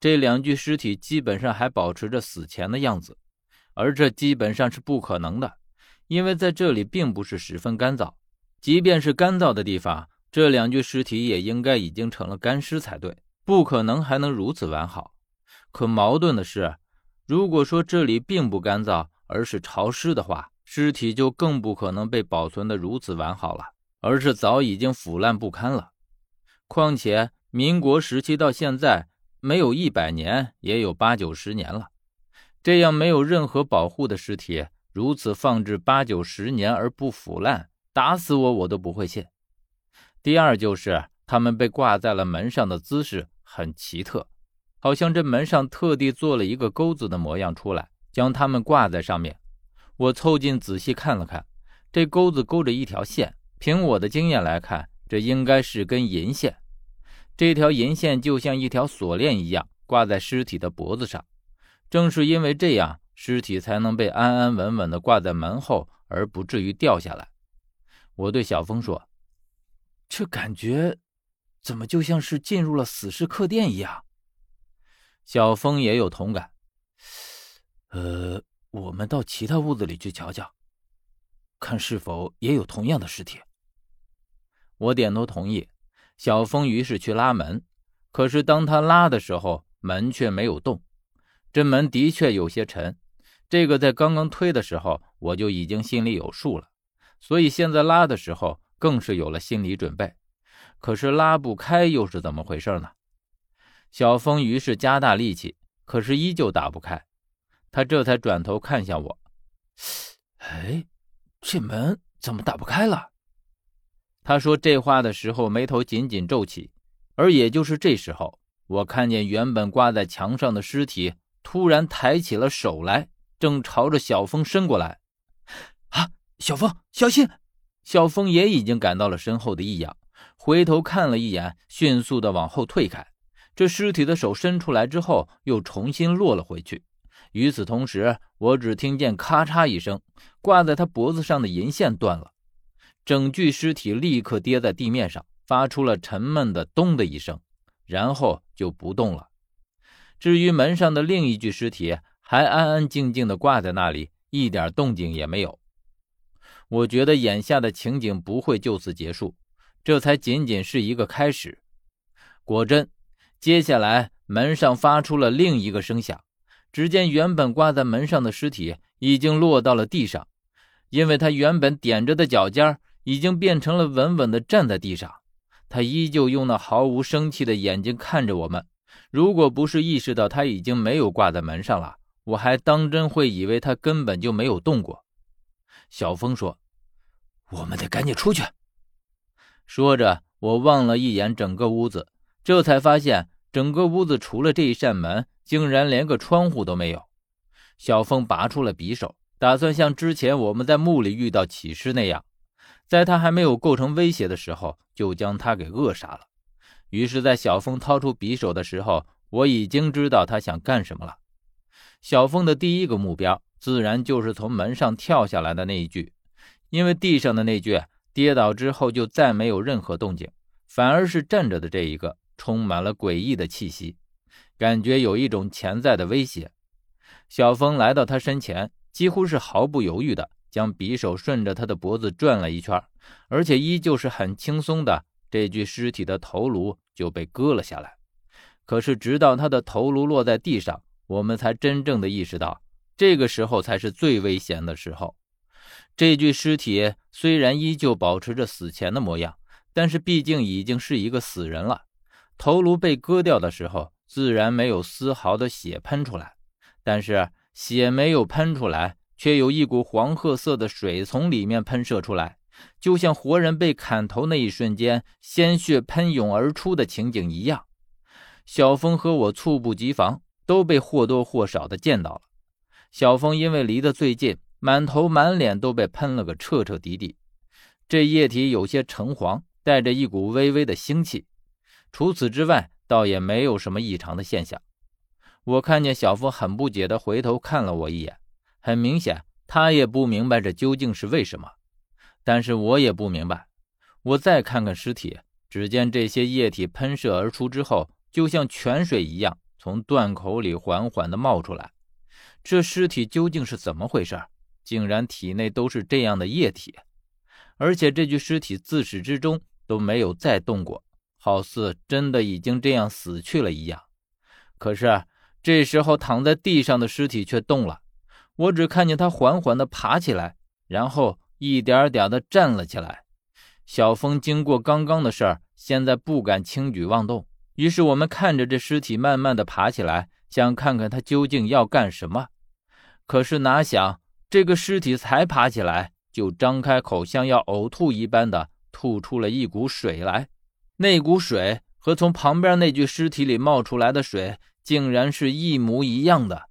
这两具尸体基本上还保持着死前的样子，而这基本上是不可能的，因为在这里并不是十分干燥，即便是干燥的地方，这两具尸体也应该已经成了干尸才对，不可能还能如此完好。可矛盾的是，如果说这里并不干燥，而是潮湿的话，尸体就更不可能被保存的如此完好了，而是早已经腐烂不堪了。况且民国时期到现在。没有一百年，也有八九十年了。这样没有任何保护的尸体，如此放置八九十年而不腐烂，打死我我都不会信。第二就是他们被挂在了门上的姿势很奇特，好像这门上特地做了一个钩子的模样出来，将他们挂在上面。我凑近仔细看了看，这钩子勾着一条线，凭我的经验来看，这应该是根银线。这条银线就像一条锁链一样挂在尸体的脖子上，正是因为这样，尸体才能被安安稳稳地挂在门后，而不至于掉下来。我对小峰说：“这感觉怎么就像是进入了死尸客店一样？”小峰也有同感。呃，我们到其他屋子里去瞧瞧，看是否也有同样的尸体。我点头同意。小峰于是去拉门，可是当他拉的时候，门却没有动。这门的确有些沉，这个在刚刚推的时候我就已经心里有数了，所以现在拉的时候更是有了心理准备。可是拉不开又是怎么回事呢？小峰于是加大力气，可是依旧打不开。他这才转头看向我：“哎，这门怎么打不开了？”他说这话的时候，眉头紧紧皱起，而也就是这时候，我看见原本挂在墙上的尸体突然抬起了手来，正朝着小峰伸过来。啊，小峰，小心！小峰也已经感到了身后的异样，回头看了一眼，迅速的往后退开。这尸体的手伸出来之后，又重新落了回去。与此同时，我只听见咔嚓一声，挂在他脖子上的银线断了。整具尸体立刻跌在地面上，发出了沉闷的“咚”的一声，然后就不动了。至于门上的另一具尸体，还安安静静地挂在那里，一点动静也没有。我觉得眼下的情景不会就此结束，这才仅仅是一个开始。果真，接下来门上发出了另一个声响，只见原本挂在门上的尸体已经落到了地上，因为他原本踮着的脚尖已经变成了稳稳地站在地上，他依旧用那毫无生气的眼睛看着我们。如果不是意识到他已经没有挂在门上了，我还当真会以为他根本就没有动过。小峰说：“我们得赶紧出去。”说着，我望了一眼整个屋子，这才发现整个屋子除了这一扇门，竟然连个窗户都没有。小峰拔出了匕首，打算像之前我们在墓里遇到起尸那样。在他还没有构成威胁的时候，就将他给扼杀了。于是，在小峰掏出匕首的时候，我已经知道他想干什么了。小峰的第一个目标，自然就是从门上跳下来的那一具，因为地上的那具跌倒之后就再没有任何动静，反而是站着的这一个，充满了诡异的气息，感觉有一种潜在的威胁。小峰来到他身前，几乎是毫不犹豫的。将匕首顺着他的脖子转了一圈，而且依旧是很轻松的，这具尸体的头颅就被割了下来。可是，直到他的头颅落在地上，我们才真正的意识到，这个时候才是最危险的时候。这具尸体虽然依旧保持着死前的模样，但是毕竟已经是一个死人了。头颅被割掉的时候，自然没有丝毫的血喷出来，但是血没有喷出来。却有一股黄褐色的水从里面喷射出来，就像活人被砍头那一瞬间鲜血喷涌而出的情景一样。小峰和我猝不及防，都被或多或少的见到了。小峰因为离得最近，满头满脸都被喷了个彻彻底底，这液体有些橙黄，带着一股微微的腥气。除此之外，倒也没有什么异常的现象。我看见小峰很不解地回头看了我一眼。很明显，他也不明白这究竟是为什么，但是我也不明白。我再看看尸体，只见这些液体喷射而出之后，就像泉水一样，从断口里缓缓地冒出来。这尸体究竟是怎么回事？竟然体内都是这样的液体，而且这具尸体自始至终都没有再动过，好似真的已经这样死去了一样。可是这时候躺在地上的尸体却动了，我只看见他缓缓地爬起来，然后一点点地站了起来。小峰经过刚刚的事儿，现在不敢轻举妄动。于是我们看着这尸体慢慢的爬起来，想看看他究竟要干什么。可是哪想，这个尸体才爬起来，就张开口，像要呕吐一般的吐出了一股水来。那股水和从旁边那具尸体里冒出来的水，竟然是一模一样的。